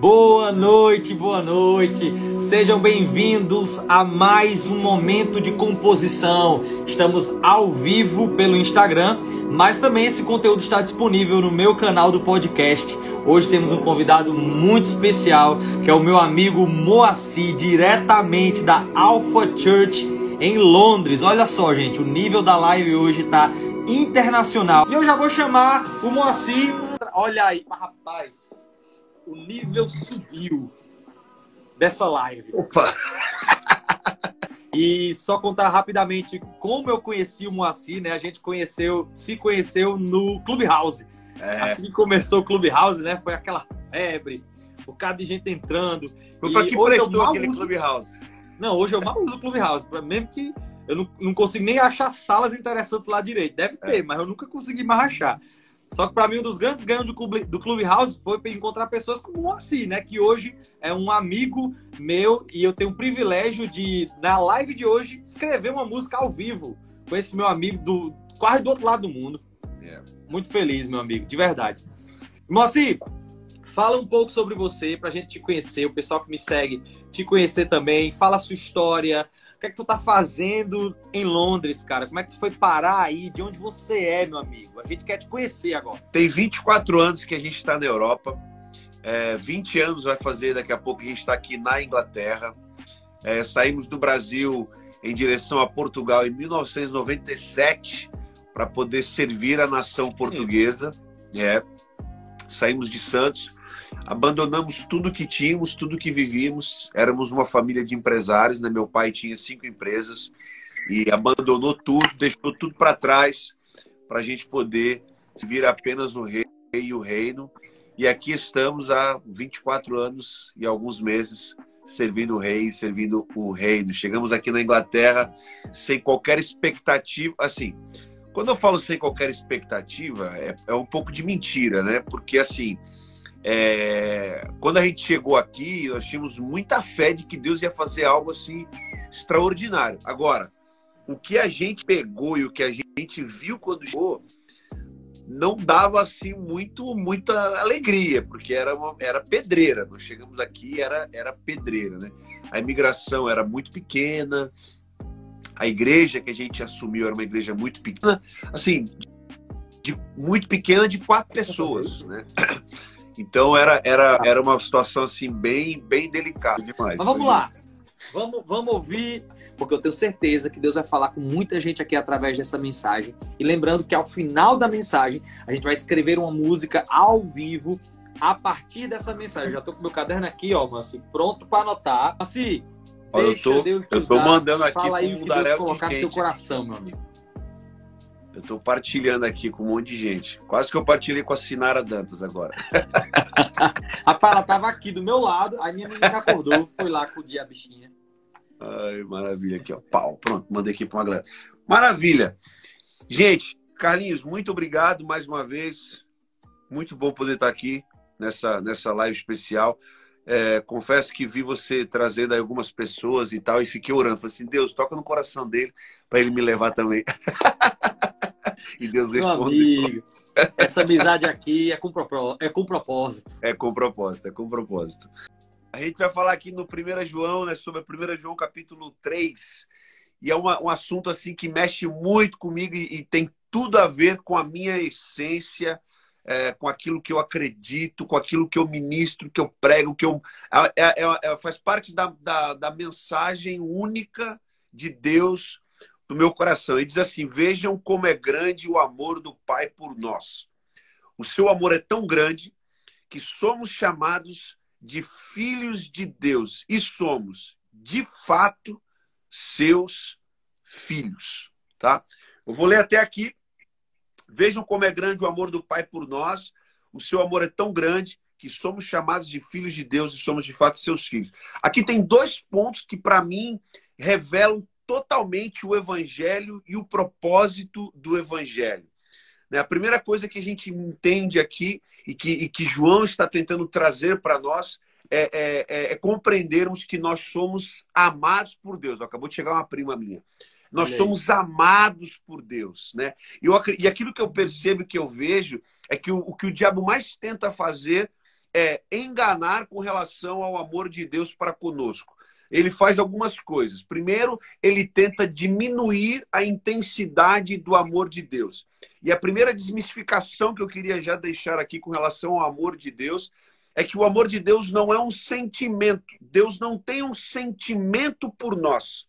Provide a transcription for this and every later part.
Boa noite, boa noite. Sejam bem-vindos a mais um momento de composição. Estamos ao vivo pelo Instagram, mas também esse conteúdo está disponível no meu canal do podcast. Hoje temos um convidado muito especial, que é o meu amigo Moacir, diretamente da Alpha Church em Londres. Olha só, gente, o nível da live hoje está internacional. E eu já vou chamar o Moacir. Olha aí, rapaz o nível subiu dessa live. Opa! E só contar rapidamente como eu conheci o Moacir, né? A gente conheceu, se conheceu no Clubhouse. É. Assim que começou o Clubhouse, né? Foi aquela febre, o cara de gente entrando. Foi pra que prestou aquele uso... Clubhouse? Não, hoje eu mal uso o Clubhouse, mesmo que eu não, não consigo nem achar salas interessantes lá direito. Deve é. ter, é. mas eu nunca consegui mais achar. Só que para mim um dos grandes ganhos do Clube, do Clubhouse foi encontrar pessoas como o Moacir, né? Que hoje é um amigo meu e eu tenho o privilégio de, na live de hoje, escrever uma música ao vivo com esse meu amigo do quase do outro lado do mundo. É. Muito feliz, meu amigo, de verdade. Moacir, fala um pouco sobre você, pra gente te conhecer, o pessoal que me segue te conhecer também. Fala a sua história, o que é que tu tá fazendo em Londres, cara? Como é que tu foi parar aí? De onde você é, meu amigo? A gente quer te conhecer agora. Tem 24 anos que a gente está na Europa. É, 20 anos vai fazer daqui a pouco a gente está aqui na Inglaterra. É, saímos do Brasil em direção a Portugal em 1997 para poder servir a nação portuguesa. É. Saímos de Santos abandonamos tudo que tínhamos, tudo que vivíamos. Éramos uma família de empresários, né? Meu pai tinha cinco empresas e abandonou tudo, deixou tudo para trás para a gente poder vir apenas o rei e o reino. E aqui estamos há 24 anos e alguns meses servindo o rei, servindo o reino. Chegamos aqui na Inglaterra sem qualquer expectativa, assim, quando eu falo sem qualquer expectativa, é, é um pouco de mentira, né? Porque assim, é, quando a gente chegou aqui, nós tínhamos muita fé de que Deus ia fazer algo assim extraordinário. Agora, o que a gente pegou e o que a gente viu quando chegou não dava assim muito muita alegria, porque era uma, era pedreira. Nós chegamos aqui era era pedreira, né? A imigração era muito pequena. A igreja que a gente assumiu era uma igreja muito pequena, assim, de, muito pequena de quatro pessoas, né? Então era, era, era uma situação assim bem, bem delicada demais. Mas vamos lá. Vamos, vamos ouvir, porque eu tenho certeza que Deus vai falar com muita gente aqui através dessa mensagem. E lembrando que ao final da mensagem, a gente vai escrever uma música ao vivo a partir dessa mensagem. Eu já estou com meu caderno aqui, ó, Mansi, pronto para anotar. Mansi, Olha, eu tô, eu tô mandando aqui Fala aí o que Deus colocar no teu coração, meu amigo. Eu estou partilhando aqui com um monte de gente. Quase que eu partilhei com a Sinara Dantas agora. Rapaz, ela tava aqui do meu lado, aí minha menina acordou, foi lá com a bichinha. Ai, maravilha aqui, ó. Pau, pronto, mandei aqui para uma galera. Maravilha. Gente, Carlinhos, muito obrigado mais uma vez. Muito bom poder estar aqui nessa, nessa live especial. É, confesso que vi você trazendo algumas pessoas e tal, e fiquei orando. Falei assim, Deus, toca no coração dele para ele me levar também. e Deus respondeu. Essa amizade aqui é com, é com propósito. É com propósito, é com propósito. A gente vai falar aqui no 1 João, né, sobre 1 João capítulo 3. E é uma, um assunto assim que mexe muito comigo e, e tem tudo a ver com a minha essência, é, com aquilo que eu acredito, com aquilo que eu ministro, que eu prego, que eu é, é, é, faz parte da, da, da mensagem única de Deus do meu coração. Ele diz assim: Vejam como é grande o amor do Pai por nós. O seu amor é tão grande que somos chamados de filhos de Deus e somos, de fato, seus filhos, tá? Eu vou ler até aqui. Vejam como é grande o amor do Pai por nós. O seu amor é tão grande que somos chamados de filhos de Deus e somos de fato seus filhos. Aqui tem dois pontos que para mim revelam totalmente o evangelho e o propósito do evangelho. Né? A primeira coisa que a gente entende aqui e que, e que João está tentando trazer para nós é, é, é, é, compreendermos que nós somos amados por Deus. Acabou de chegar uma prima minha. Nós somos amados por Deus, né? E, eu, e aquilo que eu percebo, que eu vejo, é que o, o que o diabo mais tenta fazer é enganar com relação ao amor de Deus para conosco. Ele faz algumas coisas. Primeiro, ele tenta diminuir a intensidade do amor de Deus. E a primeira desmistificação que eu queria já deixar aqui com relação ao amor de Deus é que o amor de Deus não é um sentimento. Deus não tem um sentimento por nós.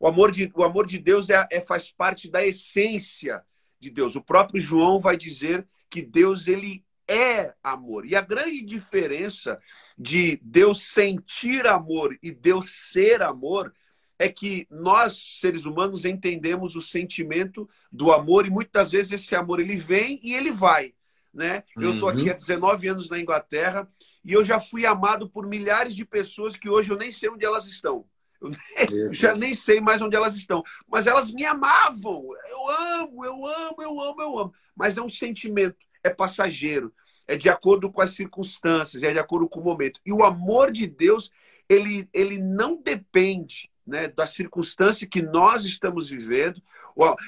O amor de, o amor de Deus é, é faz parte da essência de Deus. O próprio João vai dizer que Deus ele é amor. E a grande diferença de Deus sentir amor e Deus ser amor é que nós, seres humanos, entendemos o sentimento do amor e muitas vezes esse amor ele vem e ele vai. Né? Eu estou aqui uhum. há 19 anos na Inglaterra e eu já fui amado por milhares de pessoas que hoje eu nem sei onde elas estão. Eu já nem sei mais onde elas estão. Mas elas me amavam. Eu amo, eu amo, eu amo, eu amo. Mas é um sentimento, é passageiro é de acordo com as circunstâncias, é de acordo com o momento. E o amor de Deus, ele, ele não depende né, da circunstância que nós estamos vivendo.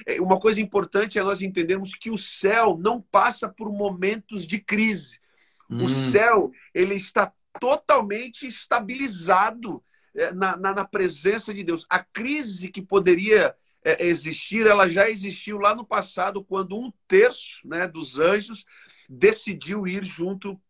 É, uma coisa importante é nós entendermos que o céu não passa por momentos de crise. Hum. O céu ele está totalmente estabilizado é, na, na, na, presença de Deus. A crise que poderia é, existir, ela já existiu lá no passado, quando um terço né, dos anjos decidiu ir junto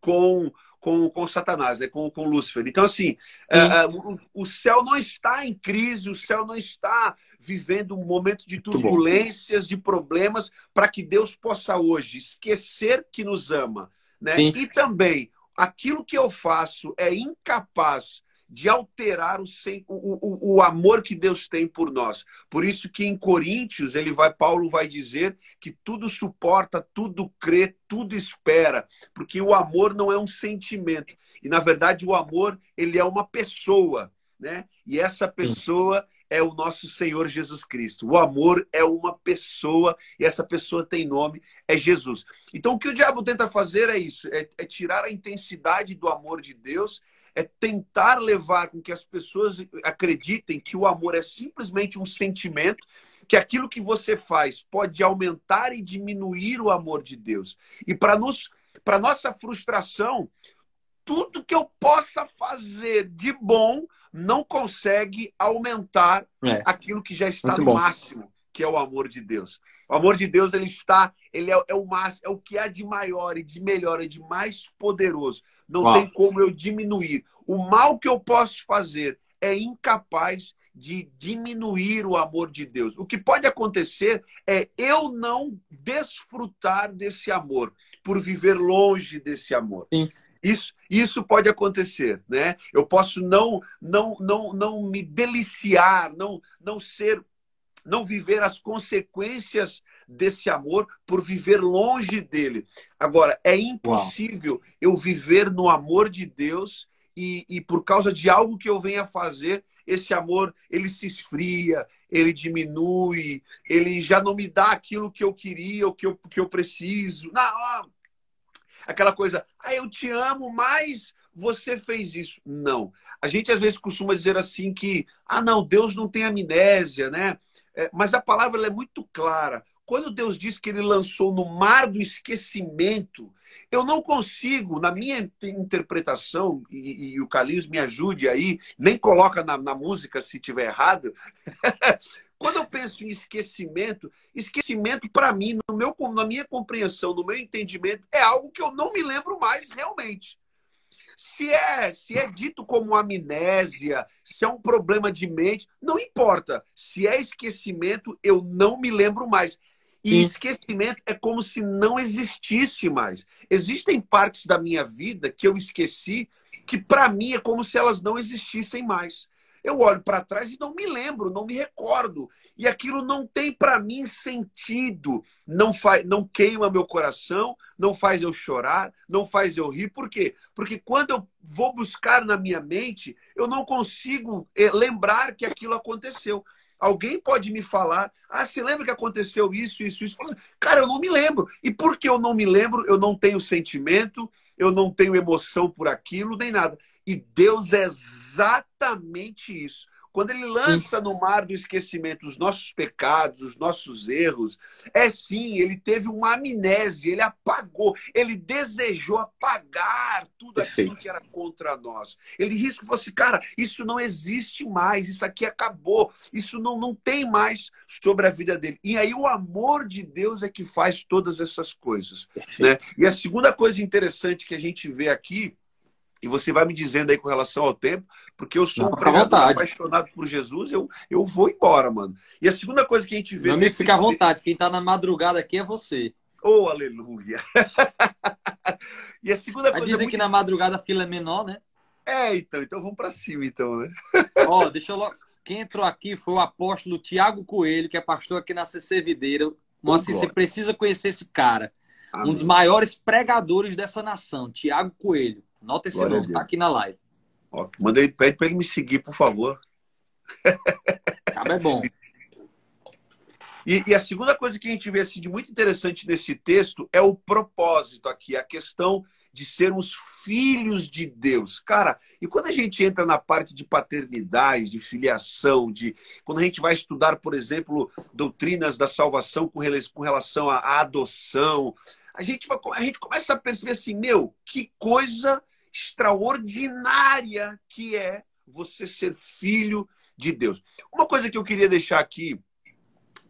com, com, com Satanás, né? com, com Lúcifer. Então, assim, uh, o, o, céu não está em crise, o céu não está vivendo um momento de turbulências, de problemas, para que Deus possa hoje esquecer que nos ama. Né? E também, aquilo que eu faço é incapaz de alterar o, o, o, amor que Deus tem por nós. Por isso que em Coríntios ele vai, Paulo vai dizer que tudo suporta, tudo crê, tudo espera, porque o amor não é um sentimento e na verdade o amor ele é uma pessoa, né? E essa pessoa é o nosso Senhor Jesus Cristo. O amor é uma pessoa e essa pessoa tem nome, é Jesus. Então o que o diabo tenta fazer é isso, é, é tirar a intensidade do amor de Deus é tentar levar com que as pessoas acreditem que o amor é simplesmente um sentimento, que aquilo que você faz pode aumentar e diminuir o amor de Deus. E para nos para nossa frustração, tudo que eu possa fazer de bom não consegue aumentar é. aquilo que já está Muito no bom. máximo, que é o amor de Deus. O amor de Deus ele está, ele é, é o máximo, é o que há de maior e de melhor e de mais poderoso. Não Uau. tem como eu diminuir. O mal que eu posso fazer é incapaz de diminuir o amor de Deus. O que pode acontecer é eu não desfrutar desse amor, por viver longe desse amor. Sim. Isso, isso pode acontecer, né? Eu posso não não não não me deliciar, não não ser não viver as consequências desse amor por viver longe dele. Agora, é impossível Uau. eu viver no amor de Deus e, e por causa de algo que eu venha fazer, esse amor ele se esfria, ele diminui, ele já não me dá aquilo que eu queria, o que eu, que eu preciso. Não, aquela coisa, ah, eu te amo, mas você fez isso. Não. A gente às vezes costuma dizer assim que, ah, não, Deus não tem amnésia, né? É, mas a palavra é muito clara. Quando Deus diz que ele lançou no mar do esquecimento, eu não consigo, na minha interpretação, e, e o Carlinhos me ajude aí, nem coloca na, na música se tiver errado. Quando eu penso em esquecimento, esquecimento para mim, no meu, na minha compreensão, no meu entendimento, é algo que eu não me lembro mais realmente. Se é, se é dito como amnésia, se é um problema de mente, não importa. Se é esquecimento, eu não me lembro mais. E Sim. esquecimento é como se não existisse mais. Existem partes da minha vida que eu esqueci que para mim é como se elas não existissem mais. Eu olho para trás e não me lembro, não me recordo. E aquilo não tem para mim sentido. Não faz, não queima meu coração, não faz eu chorar, não faz eu rir. Por quê? Porque quando eu vou buscar na minha mente, eu não consigo eh, lembrar que aquilo aconteceu. Alguém pode me falar, ah, você lembra que aconteceu isso, isso, isso? Cara, eu não me lembro. E porque eu não me lembro, eu não tenho sentimento, eu não tenho emoção por aquilo, nem nada. E Deus é exatamente isso. Quando ele lança no mar do esquecimento os nossos pecados, os nossos erros, é sim, ele teve uma amnésia, ele apagou, ele desejou apagar tudo Perfeito. aquilo que era contra nós. Ele disse que fosse, cara, isso não existe mais, isso aqui acabou, isso não, não tem mais sobre a vida dele. E aí o amor de Deus é que faz todas essas coisas. Né? E a segunda coisa interessante que a gente vê aqui e você vai me dizendo aí com relação ao tempo, porque eu sou Não, um pregador apaixonado por Jesus, eu, eu vou embora, mano. E a segunda coisa que a gente vê. Não me fica à vontade, quem tá na madrugada aqui é você. Oh, aleluia! e a segunda coisa. Dizem muito... que na madrugada a fila é menor, né? É, então, então vamos para cima, então, né? Ó, oh, deixa eu logo. Quem entrou aqui foi o apóstolo Tiago Coelho, que é pastor aqui na CC Videira. Moacir, você precisa conhecer esse cara. Amém. Um dos maiores pregadores dessa nação, Tiago Coelho. Nota esse Glória nome, tá aqui na live. Ó, mandei, pede para ele me seguir, por favor. Cabo é bom. E, e, a segunda coisa que a gente vê assim, de muito interessante nesse texto é o propósito aqui, a questão de sermos filhos de Deus. Cara, e quando a gente entra na parte de paternidade, de filiação, de quando a gente vai estudar, por exemplo, doutrinas da salvação com relação à adoção, a gente, vai, a gente começa a perceber assim, meu, que coisa extraordinária que é você ser filho de Deus. Uma coisa que eu queria deixar aqui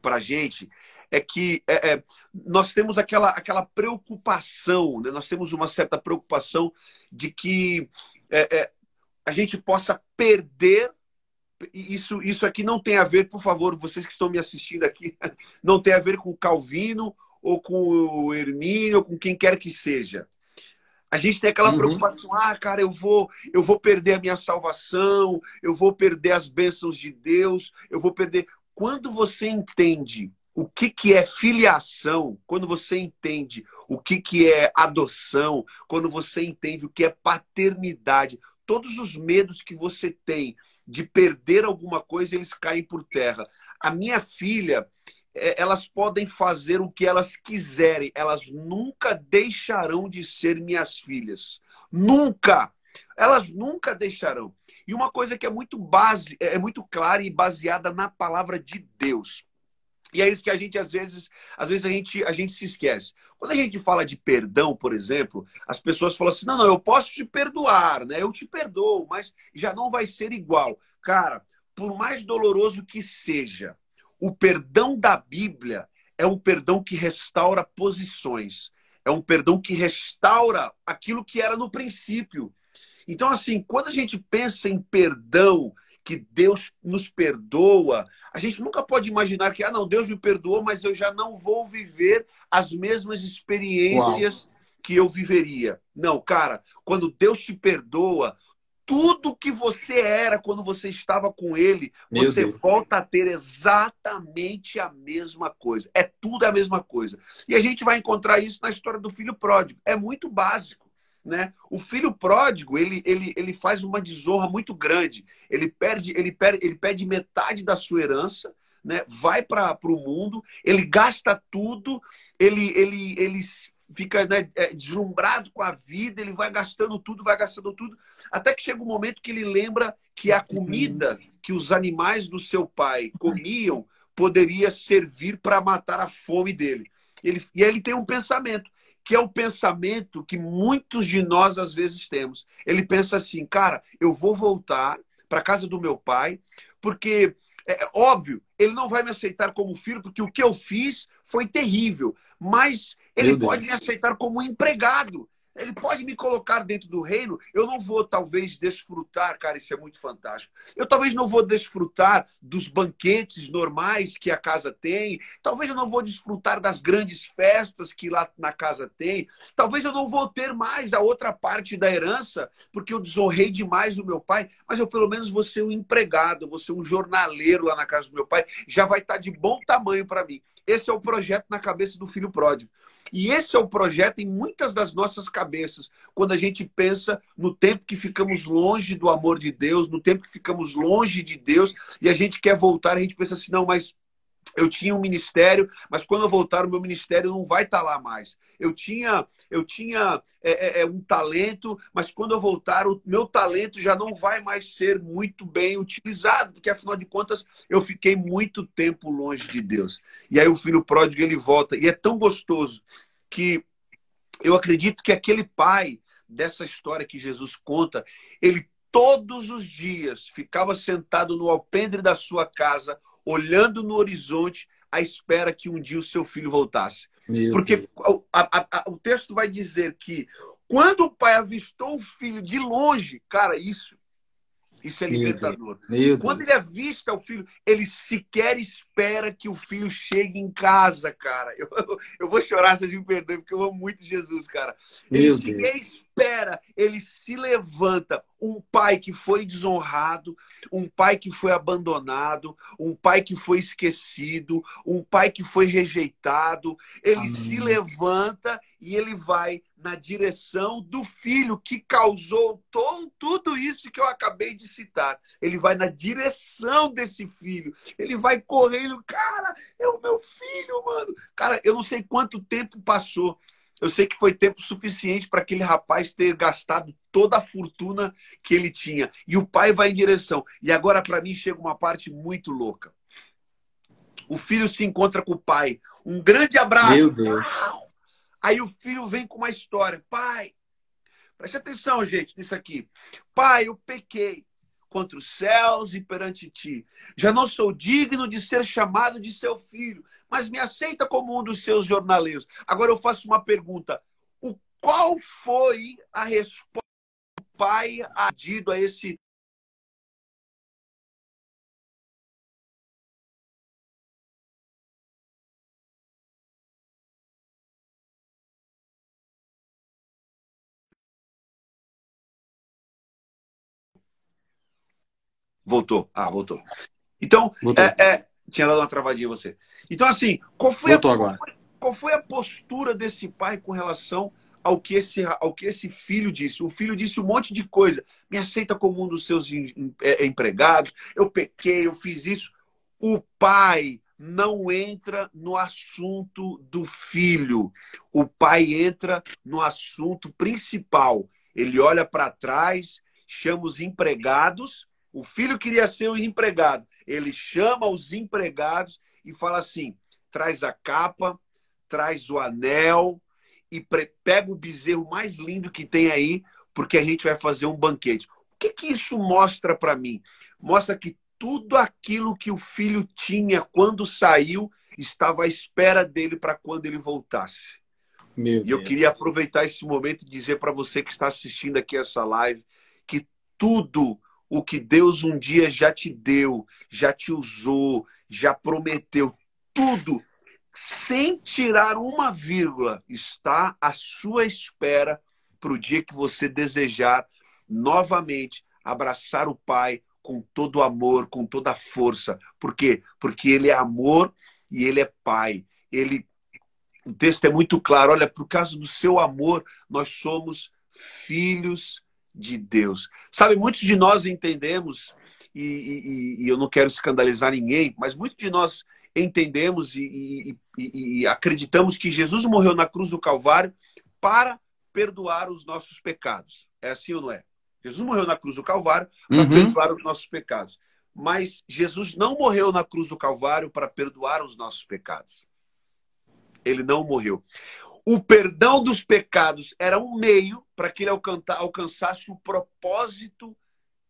para gente é que é, é, nós temos aquela, aquela preocupação, né? nós temos uma certa preocupação de que é, é a gente possa perder. Isso, isso aqui não tem a ver, por favor, vocês que estão me assistindo aqui, não tem a ver com Calvino ou com o Hermínio ou com quem quer que seja. A gente tem aquela uhum. preocupação, ah, cara, eu vou, eu vou perder a minha salvação, eu vou perder as bênçãos de Deus, eu vou perder. Quando você entende o que, que é filiação, quando você entende o que, que é adoção, quando você entende o que é paternidade, todos os medos que você tem de perder alguma coisa, eles caem por terra. A minha filha, elas podem fazer o que elas quiserem, elas nunca deixarão de ser minhas filhas. Nunca! Elas nunca deixarão. E uma coisa que é muito base, é muito clara e baseada na palavra de Deus. E é isso que a gente às vezes, às vezes a gente, a gente se esquece. Quando a gente fala de perdão, por exemplo, as pessoas falam assim: "Não, não, eu posso te perdoar, né? Eu te perdoo, mas já não vai ser igual". Cara, por mais doloroso que seja, o perdão da Bíblia é um perdão que restaura posições, é um perdão que restaura aquilo que era no princípio. Então, assim, quando a gente pensa em perdão, que Deus nos perdoa, a gente nunca pode imaginar que, ah, não, Deus me perdoou, mas eu já não vou viver as mesmas experiências Uau. que eu viveria. Não, cara, quando Deus te perdoa, tudo que você era quando você estava com ele, Meu você Deus. volta a ter exatamente a mesma coisa. É tudo a mesma coisa. E a gente vai encontrar isso na história do filho pródigo. É muito básico. Né? O filho pródigo ele, ele, ele faz uma desonra muito grande. Ele perde, ele perde, ele perde metade da sua herança, né? vai para o mundo, ele gasta tudo, ele, ele, ele fica né, é, deslumbrado com a vida, ele vai gastando tudo, vai gastando tudo, até que chega um momento que ele lembra que a comida que os animais do seu pai comiam poderia servir para matar a fome dele. Ele, e aí ele tem um pensamento, que é o pensamento que muitos de nós às vezes temos. Ele pensa assim, cara, eu vou voltar para casa do meu pai, porque é óbvio, ele não vai me aceitar como filho, porque o que eu fiz foi terrível. Mas ele pode me aceitar como empregado. Ele pode me colocar dentro do reino. Eu não vou, talvez, desfrutar, cara, isso é muito fantástico. Eu talvez não vou desfrutar dos banquetes normais que a casa tem. Talvez eu não vou desfrutar das grandes festas que lá na casa tem. Talvez eu não vou ter mais a outra parte da herança, porque eu desonrei demais o meu pai. Mas eu, pelo menos, vou ser um empregado, vou ser um jornaleiro lá na casa do meu pai. Já vai estar de bom tamanho para mim. Esse é o projeto na cabeça do filho pródigo. E esse é o projeto em muitas das nossas cabeças, quando a gente pensa no tempo que ficamos longe do amor de Deus, no tempo que ficamos longe de Deus e a gente quer voltar, a gente pensa assim: não, mas eu tinha um ministério, mas quando eu voltar, o meu ministério não vai estar tá lá mais. Eu tinha, eu tinha é, é, é, um talento, mas quando eu voltar, o meu talento já não vai mais ser muito bem utilizado, porque afinal de contas eu fiquei muito tempo longe de Deus. E aí o filho pródigo ele volta e é tão gostoso que eu acredito que aquele pai dessa história que Jesus conta, ele todos os dias ficava sentado no alpendre da sua casa olhando no horizonte à espera que um dia o seu filho voltasse. Meu Porque a, a, a, o texto vai dizer que quando o pai avistou o filho de longe, cara, isso isso é libertador. Quando ele avista o filho, ele sequer espera que o filho chegue em casa, cara. Eu, eu vou chorar, vocês me perdoem, porque eu amo muito Jesus, cara. Ele Meu sequer Deus. Espera, ele se levanta. Um pai que foi desonrado, um pai que foi abandonado, um pai que foi esquecido, um pai que foi rejeitado. Ele Amém. se levanta e ele vai na direção do filho que causou todo, tudo isso que eu acabei de citar. Ele vai na direção desse filho. Ele vai correndo, cara, é o meu filho, mano. Cara, eu não sei quanto tempo passou. Eu sei que foi tempo suficiente para aquele rapaz ter gastado toda a fortuna que ele tinha. E o pai vai em direção. E agora, para mim, chega uma parte muito louca. O filho se encontra com o pai. Um grande abraço. Meu Deus. Aí o filho vem com uma história. Pai, preste atenção, gente, nisso aqui. Pai, eu pequei contra os céus e perante ti. Já não sou digno de ser chamado de seu filho, mas me aceita como um dos seus jornaleiros. Agora eu faço uma pergunta. O qual foi a resposta do pai adido a esse Voltou. Ah, voltou. Então, voltou. É, é, tinha dado uma travadinha você. Então, assim, qual foi, a, qual foi, qual foi a postura desse pai com relação ao que, esse, ao que esse filho disse. O filho disse um monte de coisa. Me aceita como um dos seus é, empregados. Eu pequei, eu fiz isso. O pai não entra no assunto do filho. O pai entra no assunto principal. Ele olha para trás, chama os empregados o filho queria ser o empregado. Ele chama os empregados e fala assim: traz a capa, traz o anel e pega o bezerro mais lindo que tem aí, porque a gente vai fazer um banquete. O que, que isso mostra para mim? Mostra que tudo aquilo que o filho tinha quando saiu estava à espera dele para quando ele voltasse. Meu e eu queria aproveitar esse momento e dizer para você que está assistindo aqui essa live que tudo o que Deus um dia já te deu, já te usou, já prometeu, tudo, sem tirar uma vírgula, está à sua espera para o dia que você desejar novamente abraçar o Pai com todo amor, com toda força. Por quê? Porque Ele é amor e Ele é Pai. Ele, o texto é muito claro. Olha, por causa do seu amor, nós somos filhos de Deus. Sabe, muitos de nós entendemos, e, e, e eu não quero escandalizar ninguém, mas muitos de nós entendemos e, e, acreditamos que Jesus morreu na cruz do Calvário para perdoar os nossos pecados. É assim ou não é? Jesus morreu na cruz do Calvário para uhum. perdoar os nossos pecados. Mas Jesus não morreu na cruz do Calvário para perdoar os nossos pecados. Ele não morreu. O perdão dos pecados era um meio para que ele alcançasse o propósito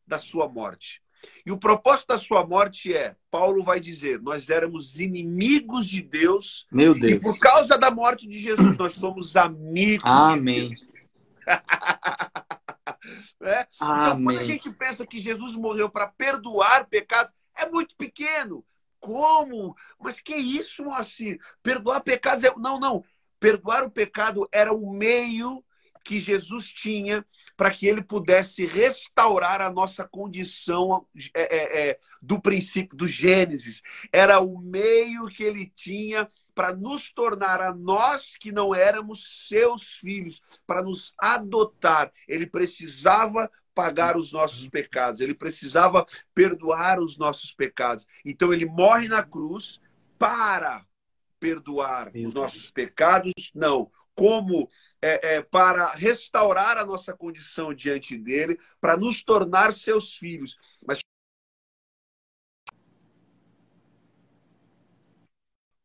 da sua morte. E o propósito da sua morte é, Paulo vai dizer, nós éramos inimigos de Deus. Meu Deus. E por causa da morte de Jesus, nós somos amigos Amém. de Deus. é? Então, quando a gente pensa que Jesus morreu para perdoar pecados, é muito pequeno. Como? Mas que isso, Moacir? Perdoar pecados é. Não, não. Perdoar o pecado era o meio que Jesus tinha para que ele pudesse restaurar a nossa condição é, é, é, do princípio do Gênesis. Era o meio que ele tinha para nos tornar a nós que não éramos seus filhos, para nos adotar. Ele precisava pagar os nossos pecados, ele precisava perdoar os nossos pecados. Então ele morre na cruz para perdoar Meu os nossos Deus. pecados, não. Como é, é, para restaurar a nossa condição diante dele, para nos tornar seus filhos. Mas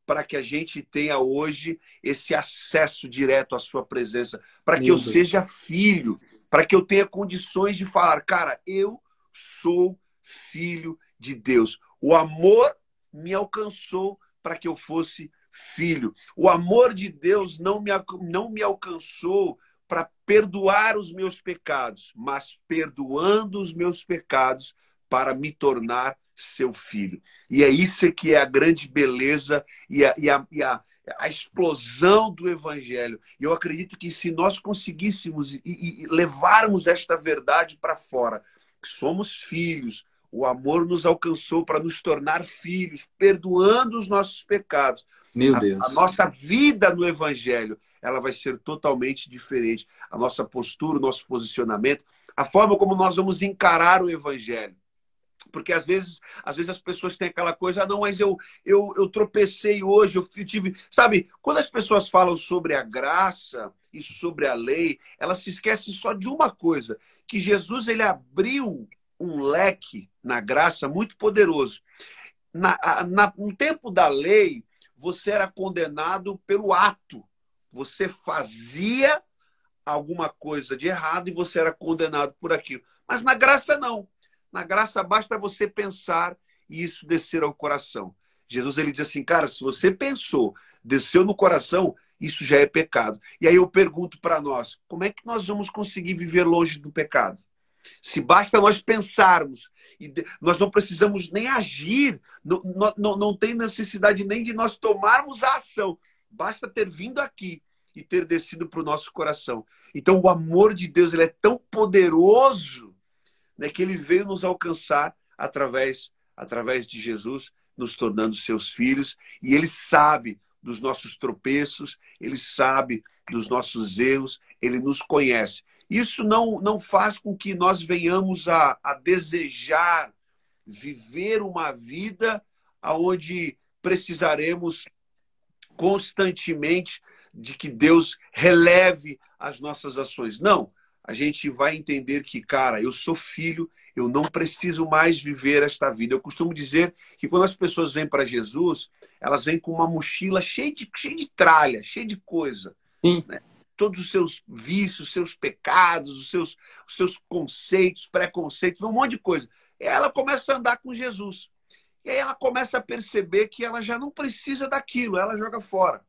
para que a gente tenha hoje esse acesso direto à sua presença, para que eu Deus. seja filho, para que eu tenha condições de falar, cara, eu sou filho de Deus. O amor me alcançou para que eu fosse filho. O amor de Deus não me, não me alcançou para perdoar os meus pecados, mas perdoando os meus pecados para me tornar seu filho. E é isso que é a grande beleza e a, e a, e a, a explosão do evangelho. E eu acredito que se nós conseguíssemos e, e levarmos esta verdade para fora, que somos filhos, o amor nos alcançou para nos tornar filhos, perdoando os nossos pecados. Meu Deus. A, a nossa vida no evangelho, ela vai ser totalmente diferente. A nossa postura, o nosso posicionamento, a forma como nós vamos encarar o evangelho porque às vezes, às vezes as pessoas têm aquela coisa, ah, não, mas eu, eu, eu tropecei hoje, eu tive. Sabe, quando as pessoas falam sobre a graça e sobre a lei, elas se esquecem só de uma coisa: que Jesus ele abriu um leque na graça muito poderoso. Na, na, no tempo da lei, você era condenado pelo ato. Você fazia alguma coisa de errado e você era condenado por aquilo. Mas na graça, não. Na graça basta você pensar e isso descer ao coração. Jesus ele diz assim, cara, se você pensou, desceu no coração, isso já é pecado. E aí eu pergunto para nós, como é que nós vamos conseguir viver longe do pecado? Se basta nós pensarmos, e nós não precisamos nem agir, não, não, não tem necessidade nem de nós tomarmos a ação, basta ter vindo aqui e ter descido para o nosso coração. Então, o amor de Deus ele é tão poderoso né, que ele veio nos alcançar através, através de Jesus, nos tornando seus filhos, e ele sabe dos nossos tropeços, ele sabe dos nossos erros, ele nos conhece. Isso não, não faz com que nós venhamos a, a desejar viver uma vida onde precisaremos constantemente de que Deus releve as nossas ações. Não, a gente vai entender que, cara, eu sou filho, eu não preciso mais viver esta vida. Eu costumo dizer que quando as pessoas vêm para Jesus, elas vêm com uma mochila cheia de, cheia de tralha, cheia de coisa. Sim. Né? Todos os seus vícios, seus pecados, os seus, os seus conceitos, preconceitos, um monte de coisa. E ela começa a andar com Jesus. E aí ela começa a perceber que ela já não precisa daquilo, ela joga fora.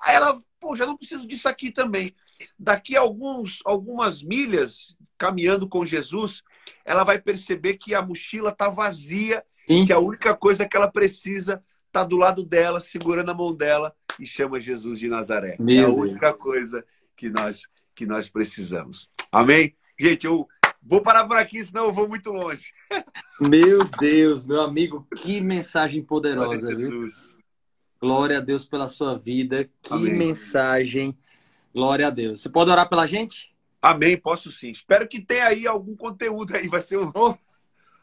Aí ela, pô, já não preciso disso aqui também. Daqui a alguns, algumas milhas, caminhando com Jesus, ela vai perceber que a mochila está vazia, Sim. que a única coisa que ela precisa está do lado dela, segurando a mão dela e chama Jesus de Nazaré. Meu é a única Deus. coisa que nós, que nós precisamos. Amém? Gente, eu vou parar por aqui, senão eu vou muito longe. Meu Deus, meu amigo, que mensagem poderosa, viu? Glória a Deus pela sua vida. Que Amém. mensagem. Glória a Deus. Você pode orar pela gente? Amém, posso sim. Espero que tenha aí algum conteúdo aí. Vai ser um, oh,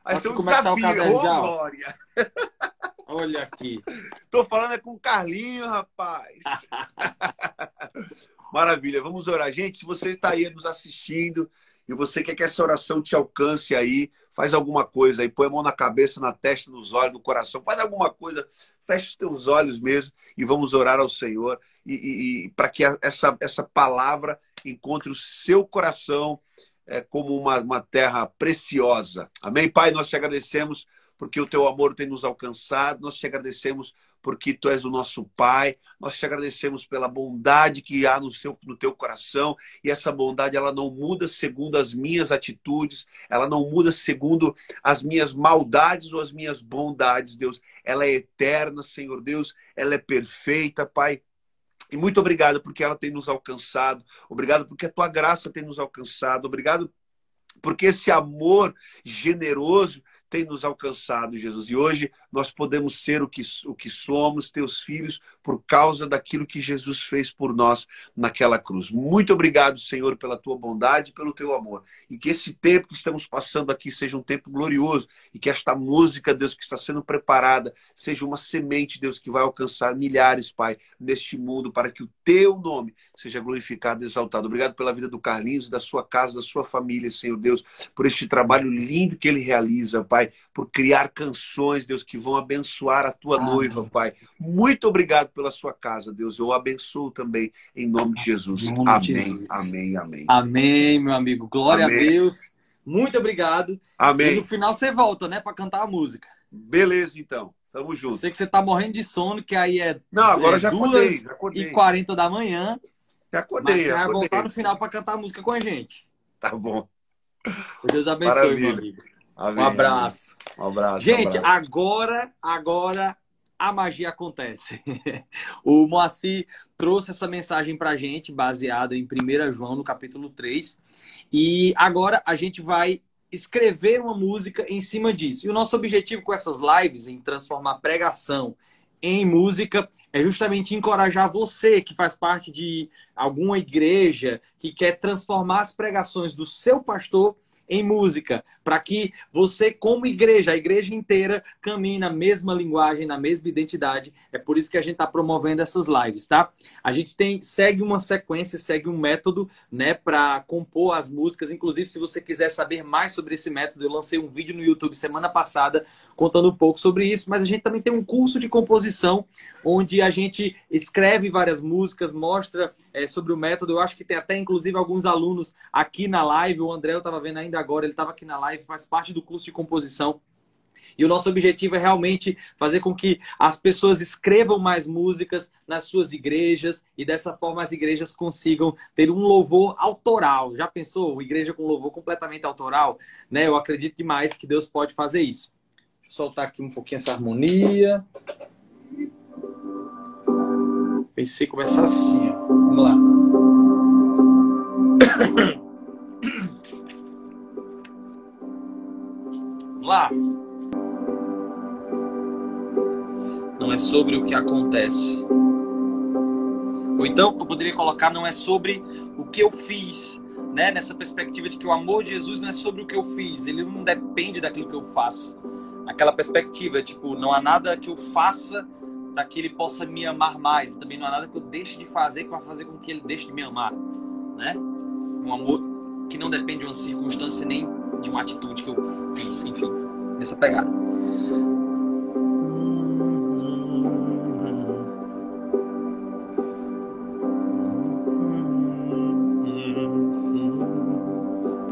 vai ser um desafio. Tá oh, glória. Olha aqui. Tô falando é com o Carlinho, rapaz. Maravilha. Vamos orar. Gente, se você está aí nos assistindo, e você quer que essa oração te alcance aí, faz alguma coisa aí, põe a mão na cabeça, na testa, nos olhos, no coração, faz alguma coisa, fecha os teus olhos mesmo e vamos orar ao Senhor e, e, e para que essa, essa palavra encontre o seu coração é, como uma, uma terra preciosa. Amém, Pai? Nós te agradecemos porque o teu amor tem nos alcançado, nós te agradecemos porque tu és o nosso Pai. Nós te agradecemos pela bondade que há no, seu, no teu coração. E essa bondade, ela não muda segundo as minhas atitudes, ela não muda segundo as minhas maldades ou as minhas bondades, Deus. Ela é eterna, Senhor Deus. Ela é perfeita, Pai. E muito obrigado porque ela tem nos alcançado. Obrigado porque a tua graça tem nos alcançado. Obrigado porque esse amor generoso tem nos alcançado, Jesus. E hoje nós podemos ser o que, o que somos, teus filhos, por causa daquilo que Jesus fez por nós naquela cruz. Muito obrigado, Senhor, pela tua bondade e pelo teu amor. E que esse tempo que estamos passando aqui seja um tempo glorioso e que esta música, Deus, que está sendo preparada, seja uma semente, Deus, que vai alcançar milhares, Pai, neste mundo, para que o teu nome seja glorificado e exaltado. Obrigado pela vida do Carlinhos, da sua casa, da sua família, Senhor Deus, por este trabalho lindo que ele realiza, Pai, por criar canções, Deus, que vão abençoar a tua noiva, Pai. Muito obrigado pela sua casa, Deus. Eu abençoo também em nome de Jesus. Nome amém, de Jesus. amém, amém. Amém, meu amigo. Glória amém. a Deus. Muito obrigado. Amém. E no final você volta, né, para cantar a música. Beleza, então. Tamo junto. Eu sei que você tá morrendo de sono, que aí é. Não, agora é já acordei, já acordei. E 40 da manhã. Já acordei. Mas você vai acordei. voltar no final para cantar a música com a gente. Tá bom. Deus abençoe, Maravilha. meu amigo. Amém. Um abraço. Um abraço. Gente, um abraço. agora, agora a magia acontece. o Moacir trouxe essa mensagem para a gente, baseada em 1 João, no capítulo 3. E agora a gente vai escrever uma música em cima disso. E o nosso objetivo com essas lives, em transformar pregação em música, é justamente encorajar você que faz parte de alguma igreja, que quer transformar as pregações do seu pastor em música, para que você, como igreja, a igreja inteira, caminhe na mesma linguagem, na mesma identidade. É por isso que a gente está promovendo essas lives, tá? A gente tem segue uma sequência, segue um método, né, para compor as músicas. Inclusive, se você quiser saber mais sobre esse método, eu lancei um vídeo no YouTube semana passada contando um pouco sobre isso. Mas a gente também tem um curso de composição onde a gente escreve várias músicas, mostra é, sobre o método. Eu acho que tem até, inclusive, alguns alunos aqui na live. O André eu estava vendo ainda agora, ele estava aqui na live, faz parte do curso de composição. E o nosso objetivo é realmente fazer com que as pessoas escrevam mais músicas nas suas igrejas e dessa forma as igrejas consigam ter um louvor autoral. Já pensou? Igreja com louvor completamente autoral? Né? Eu acredito demais que Deus pode fazer isso. Deixa eu soltar aqui um pouquinho essa harmonia. Pensei começar assim. Vamos lá. lá. Não é sobre o que acontece. Ou então, eu poderia colocar, não é sobre o que eu fiz, né? Nessa perspectiva de que o amor de Jesus não é sobre o que eu fiz, ele não depende daquilo que eu faço. Aquela perspectiva, tipo, não há nada que eu faça para que ele possa me amar mais. Também não há nada que eu deixe de fazer que vai fazer com que ele deixe de me amar, né? Um amor que não depende de uma circunstância nem de uma atitude que eu fiz, enfim, nessa pegada.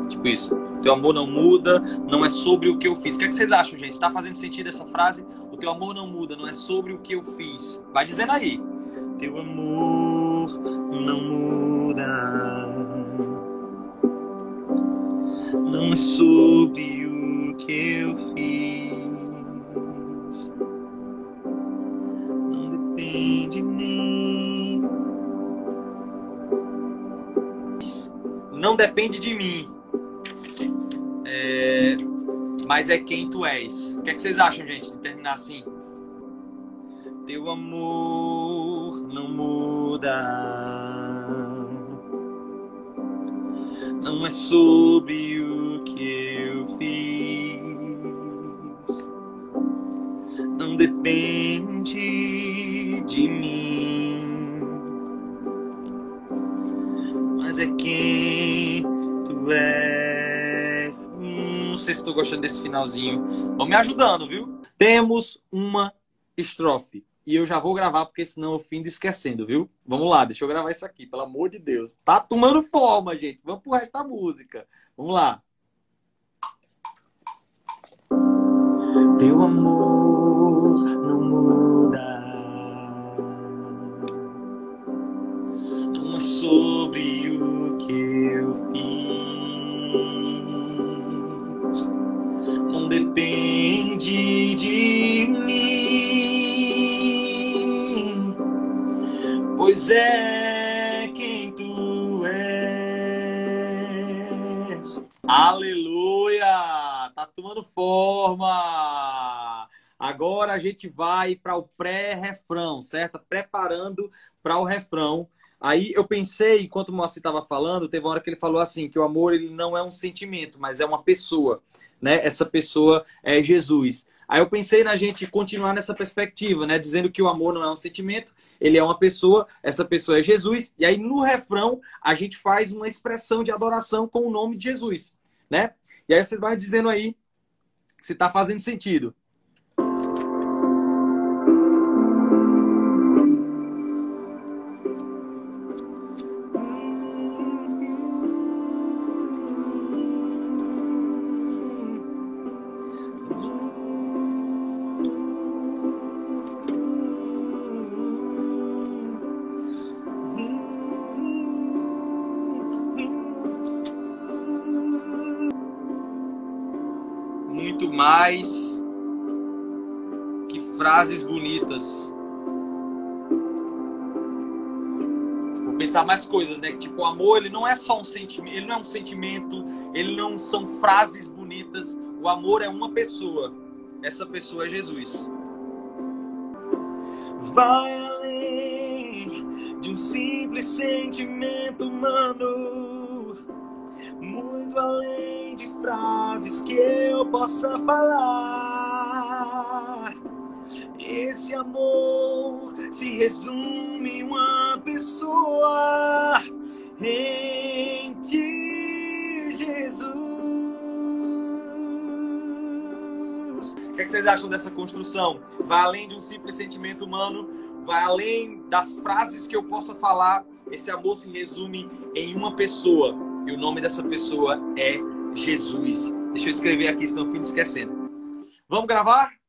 Tipo isso. Teu amor não muda, não é sobre o que eu fiz. O que, é que vocês acham, gente? Está fazendo sentido essa frase? O teu amor não muda, não é sobre o que eu fiz. Vai dizendo aí. Teu amor não muda. Não é sobre que eu fiz. Não depende nem. Não depende de mim. É mas é quem tu és. O que, é que vocês acham, gente, de terminar assim? Teu amor não muda. Não é sobre o que eu fiz. Não depende de mim. Mas é quem tu és sei se estou gostando desse finalzinho. Vão me ajudando, viu? Temos uma estrofe. E eu já vou gravar, porque senão eu findo esquecendo, viu? Vamos lá, deixa eu gravar isso aqui, pelo amor de Deus. Tá tomando forma, gente. Vamos pro resto da música. Vamos lá. Teu amor não muda. É sobre o que eu fiz. não depende de mim, pois é quem tu és. Aleluia! Tomando forma! Agora a gente vai para o pré-refrão, certo? Preparando para o refrão. Aí eu pensei, enquanto o Moacir estava falando, teve uma hora que ele falou assim, que o amor ele não é um sentimento, mas é uma pessoa, né? Essa pessoa é Jesus. Aí eu pensei na gente continuar nessa perspectiva, né? Dizendo que o amor não é um sentimento, ele é uma pessoa, essa pessoa é Jesus. E aí no refrão a gente faz uma expressão de adoração com o nome de Jesus, né? E aí vocês vão dizendo aí se está fazendo sentido. Vou pensar mais coisas, né? Tipo, o amor, ele não é só um sentimento, ele não é um sentimento, ele não são frases bonitas. O amor é uma pessoa. Essa pessoa é Jesus. Vai além de um simples sentimento humano, muito além de frases que eu possa falar. Esse amor se resume em uma pessoa, em ti, Jesus. O que, é que vocês acham dessa construção? Vai além de um simples sentimento humano, vai além das frases que eu possa falar. Esse amor se resume em uma pessoa. E o nome dessa pessoa é Jesus. Deixa eu escrever aqui, senão eu fico esquecendo. Vamos gravar?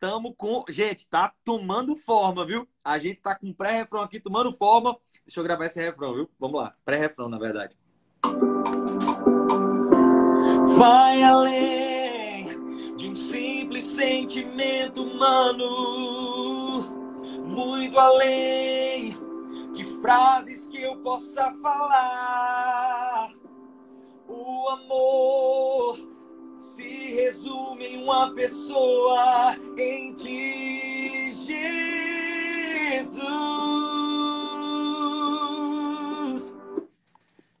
Tamo com. Gente, tá tomando forma, viu? A gente tá com pré-refrão aqui tomando forma. Deixa eu gravar esse refrão, viu? Vamos lá. Pré-refrão, na verdade. Vai além de um simples sentimento humano, muito além de frases que eu possa falar o amor se resume em uma pessoa, em ti, Jesus.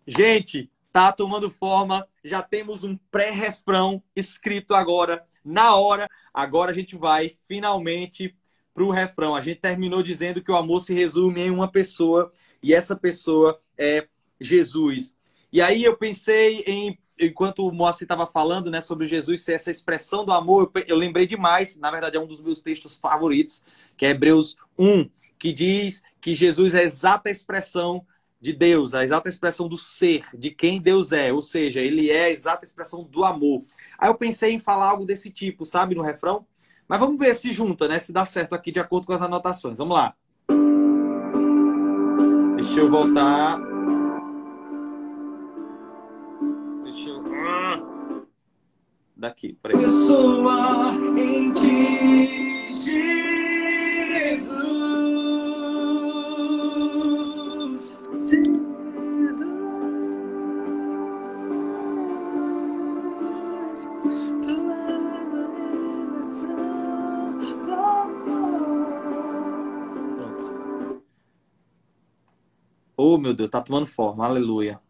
Gente, tá tomando forma. Já temos um pré-refrão escrito agora, na hora. Agora a gente vai finalmente pro refrão. A gente terminou dizendo que o amor se resume em uma pessoa e essa pessoa é Jesus. E aí eu pensei em, enquanto o Moacir estava falando né, sobre Jesus ser essa expressão do amor, eu, eu lembrei demais, na verdade é um dos meus textos favoritos, que é Hebreus 1, que diz que Jesus é a exata expressão de Deus, a exata expressão do ser, de quem Deus é, ou seja, ele é a exata expressão do amor. Aí eu pensei em falar algo desse tipo, sabe, no refrão? Mas vamos ver se junta, né? Se dá certo aqui de acordo com as anotações. Vamos lá. Deixa eu voltar. Daqui. Peraí. Pessoa em ti, Jesus. Jesus. Pronto. Oh, meu Deus, tá tomando forma. Aleluia.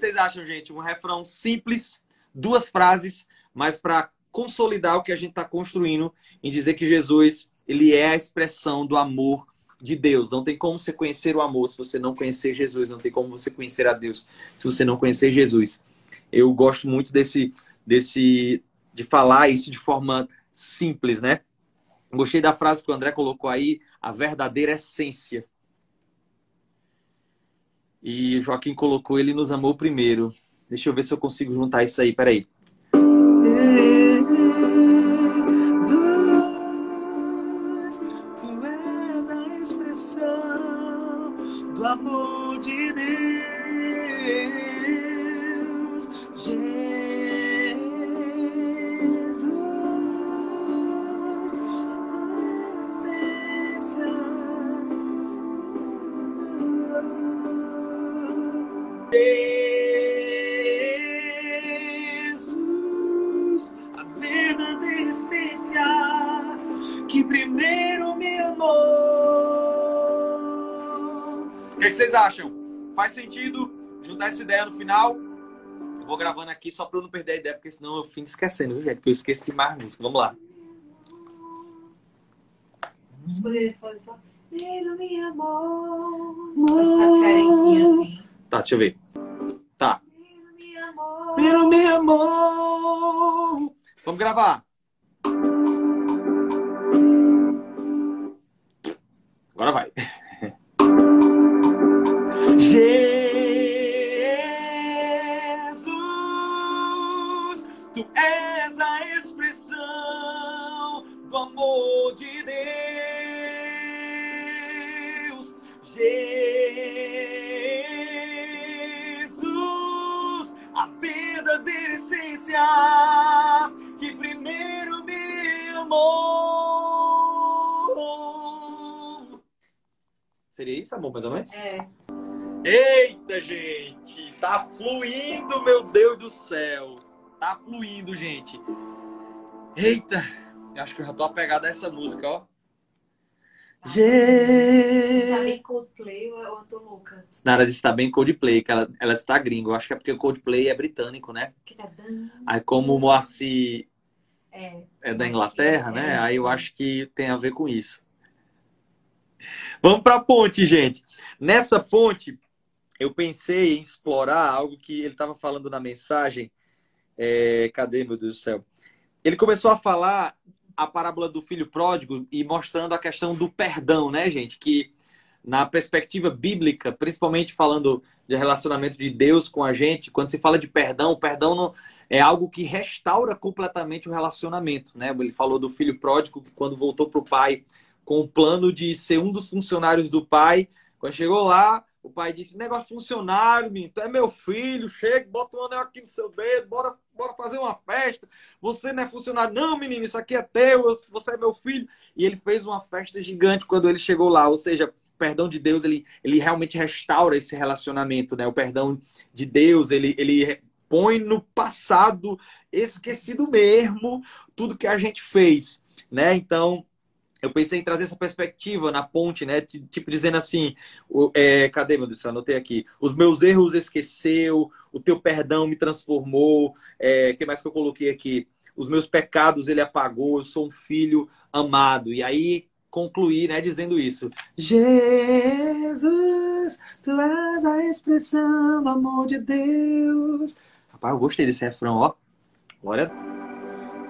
Vocês acham, gente? Um refrão simples, duas frases, mas para consolidar o que a gente está construindo em dizer que Jesus ele é a expressão do amor de Deus. Não tem como você conhecer o amor se você não conhecer Jesus. Não tem como você conhecer a Deus se você não conhecer Jesus. Eu gosto muito desse, desse, de falar isso de forma simples, né? Gostei da frase que o André colocou aí, a verdadeira essência. E Joaquim colocou Ele nos amou primeiro. Deixa eu ver se eu consigo juntar isso aí. Peraí. O que, vocês acham? Faz sentido juntar essa ideia no final? Eu vou gravando aqui só para eu não perder a ideia, porque senão eu fico esquecendo, viu, gente? Porque eu esqueço de mais música. Vamos lá. Poderia fazer só. Primeiro me amou. Diferentinho assim. Tá, deixa eu ver. Tá. Primeiro me amou. Primeiro me amor. Vamos gravar. Agora vai. Isso, amor, mais ou menos? É. Eita, gente! Tá fluindo, meu Deus do céu! Tá fluindo, gente! Eita! Eu acho que eu já tô apegado a essa música, ó. Tá Je... bem Coldplay ou eu tô louca? Nara disse que tá bem Coldplay, que ela, ela está gringo. Eu acho que é porque o Coldplay é britânico, né? Que tá dando. Aí como o Moacir É. é da Inglaterra, é, né? Aí eu acho que tem a ver com isso. Vamos para a ponte, gente. Nessa ponte, eu pensei em explorar algo que ele estava falando na mensagem. É, cadê, meu Deus do céu? Ele começou a falar a parábola do filho pródigo e mostrando a questão do perdão, né, gente? Que na perspectiva bíblica, principalmente falando de relacionamento de Deus com a gente, quando se fala de perdão, o perdão não, é algo que restaura completamente o relacionamento, né? Ele falou do filho pródigo que quando voltou para o pai com o plano de ser um dos funcionários do pai, quando chegou lá, o pai disse: negócio funcionário, menino, tu é meu filho, chega, bota um anel aqui no seu dedo, bora, bora fazer uma festa. Você não é funcionário, não, menino, isso aqui é teu, você é meu filho. E ele fez uma festa gigante quando ele chegou lá, ou seja, o perdão de Deus, ele, ele realmente restaura esse relacionamento, né? O perdão de Deus, ele, ele põe no passado esquecido mesmo tudo que a gente fez, né? Então, eu pensei em trazer essa perspectiva na ponte, né? Tipo, dizendo assim, o, é, cadê, meu Deus, eu anotei aqui. Os meus erros esqueceu, o teu perdão me transformou. É, que mais que eu coloquei aqui? Os meus pecados ele apagou, eu sou um filho amado. E aí concluir, né, dizendo isso. Jesus, tu és a expressão do amor de Deus. Rapaz, eu gostei desse refrão, ó. Glória a Deus.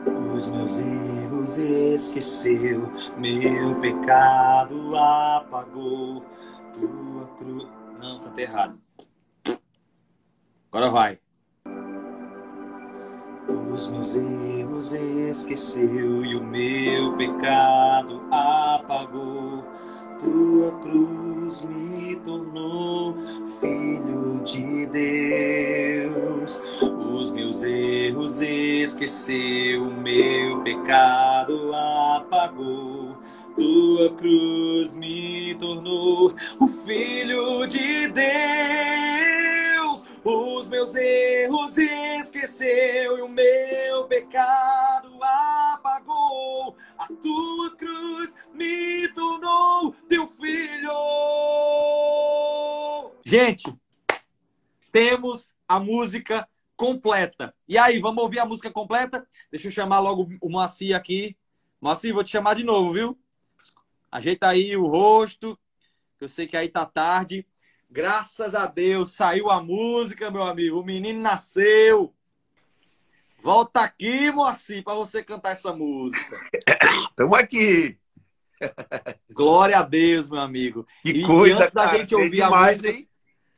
Os meus erros esqueceu, meu pecado apagou, tua cruz. Não, cantei errado. Agora vai. Os meus erros esqueceu e o meu pecado apagou. Tua cruz me tornou filho de Deus. Os meus erros esqueceu, o meu pecado apagou. Tua cruz me tornou o filho de Deus. Os meus erros esqueceu e o meu pecado apagou. A tua cruz me tornou teu filho. Gente, temos a música completa. E aí, vamos ouvir a música completa? Deixa eu chamar logo o Moacir aqui. Moacir, vou te chamar de novo, viu? Ajeita aí o rosto, que eu sei que aí tá tarde. Graças a Deus saiu a música, meu amigo. O menino nasceu. Volta aqui, Moacir, para você cantar essa música. Estamos aqui. Glória a Deus, meu amigo. Que E- coisa, antes da cara. gente é ouvir a demais, música- hein?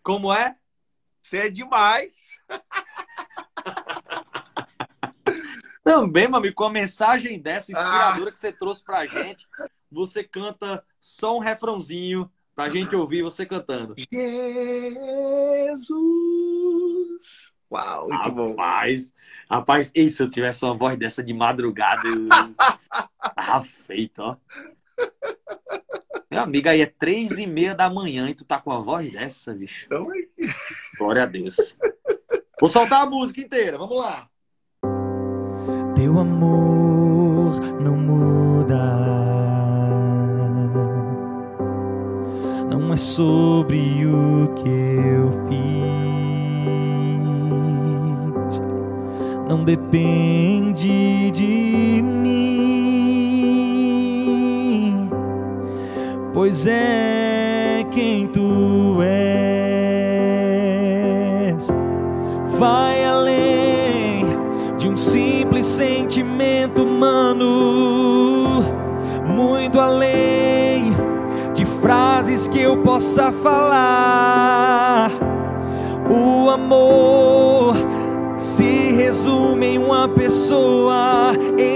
Como é? Você é demais. Também, meu amigo, com a mensagem dessa Ah. inspiradora que você trouxe pra gente, você canta só um refrãozinho pra gente ouvir você cantando. Jesus. Uau, muito bom. Rapaz, rapaz, e se eu tivesse uma voz dessa de madrugada, eu tava feito, ó. Meu amigo, aí é três e meia da manhã e tu tá com uma voz dessa, bicho. Então, Glória a Deus. Vou soltar a música inteira, vamos lá. Teu amor não muda. Não é sobre o que eu fiz. Não depende de mim. Pois é quem tu és. Vai além um simples sentimento humano, muito além de frases que eu possa falar. O amor se resume em uma pessoa, em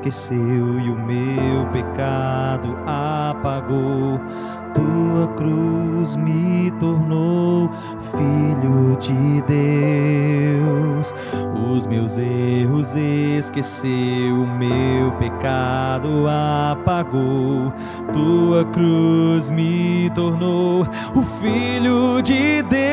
esqueceu e o meu pecado apagou. Tua cruz me tornou filho de Deus. Os meus erros esqueceu, o meu pecado apagou. Tua cruz me tornou o filho de Deus.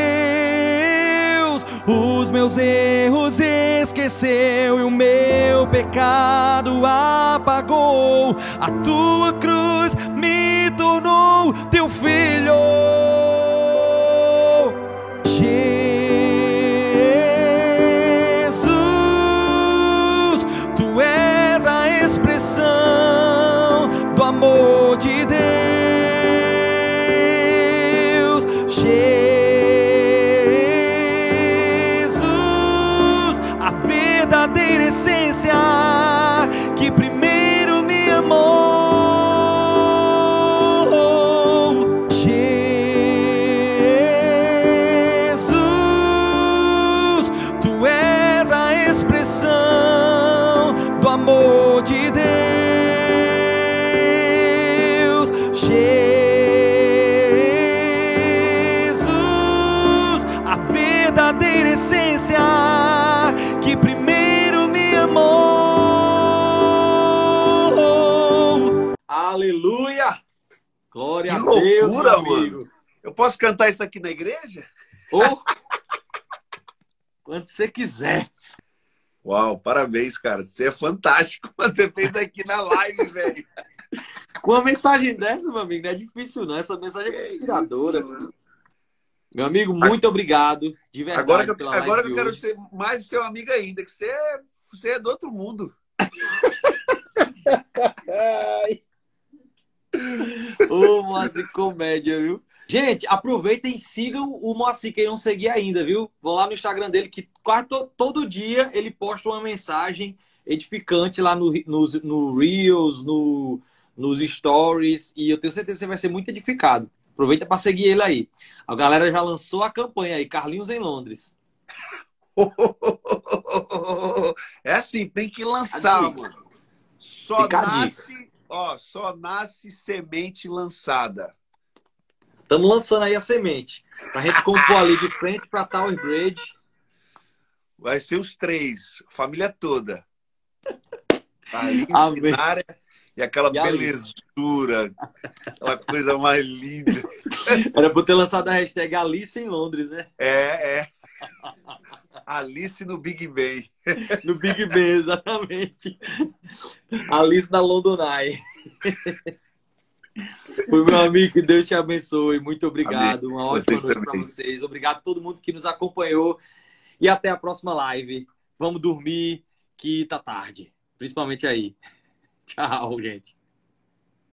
Os meus erros esqueceu e o meu pecado apagou. A tua cruz me tornou teu filho. Jesus, Deus, loucura, meu amigo. Eu posso cantar isso aqui na igreja? Ô, quando você quiser. Uau, parabéns, cara. Você é fantástico. Você fez aqui na live, velho. Com uma mensagem dessa, meu amigo, não é difícil não. Essa mensagem é inspiradora. Meu amigo, muito obrigado. De verdade. Agora que, eu, agora que eu quero hoje. ser mais seu amigo ainda, que você é, você é do outro mundo. Ô, Moacir Comédia, viu? Gente, aproveitem e sigam o Moacir, quem não seguir ainda, viu? Vão lá no Instagram dele, que quase to- todo dia ele posta uma mensagem edificante lá no, nos- no Reels, no, nos Stories, e eu tenho certeza que você vai ser muito edificado. Aproveita para seguir ele aí. A galera já lançou a campanha aí, Carlinhos em Londres. É assim, tem que lançar, mano. Só Fica nasce, ó, só nasce semente lançada. Estamos lançando aí a semente. Pra gente compor ali de frente pra Tower Bridge. Vai ser os três, família toda. Amém. Nara e aquela E a belezura, aquela coisa mais linda. Era eu ter lançado a hashtag Alice em Londres, né? É, é. Alice no Big Ben. No Big Ben, exatamente. Alice na London Eye. Foi meu amigo, que Deus te abençoe. Muito obrigado. Uma ótima Vocês noite para vocês. Obrigado a todo mundo que nos acompanhou. E até a próxima live. Vamos dormir, que tá tarde. Principalmente aí. Tchau, gente.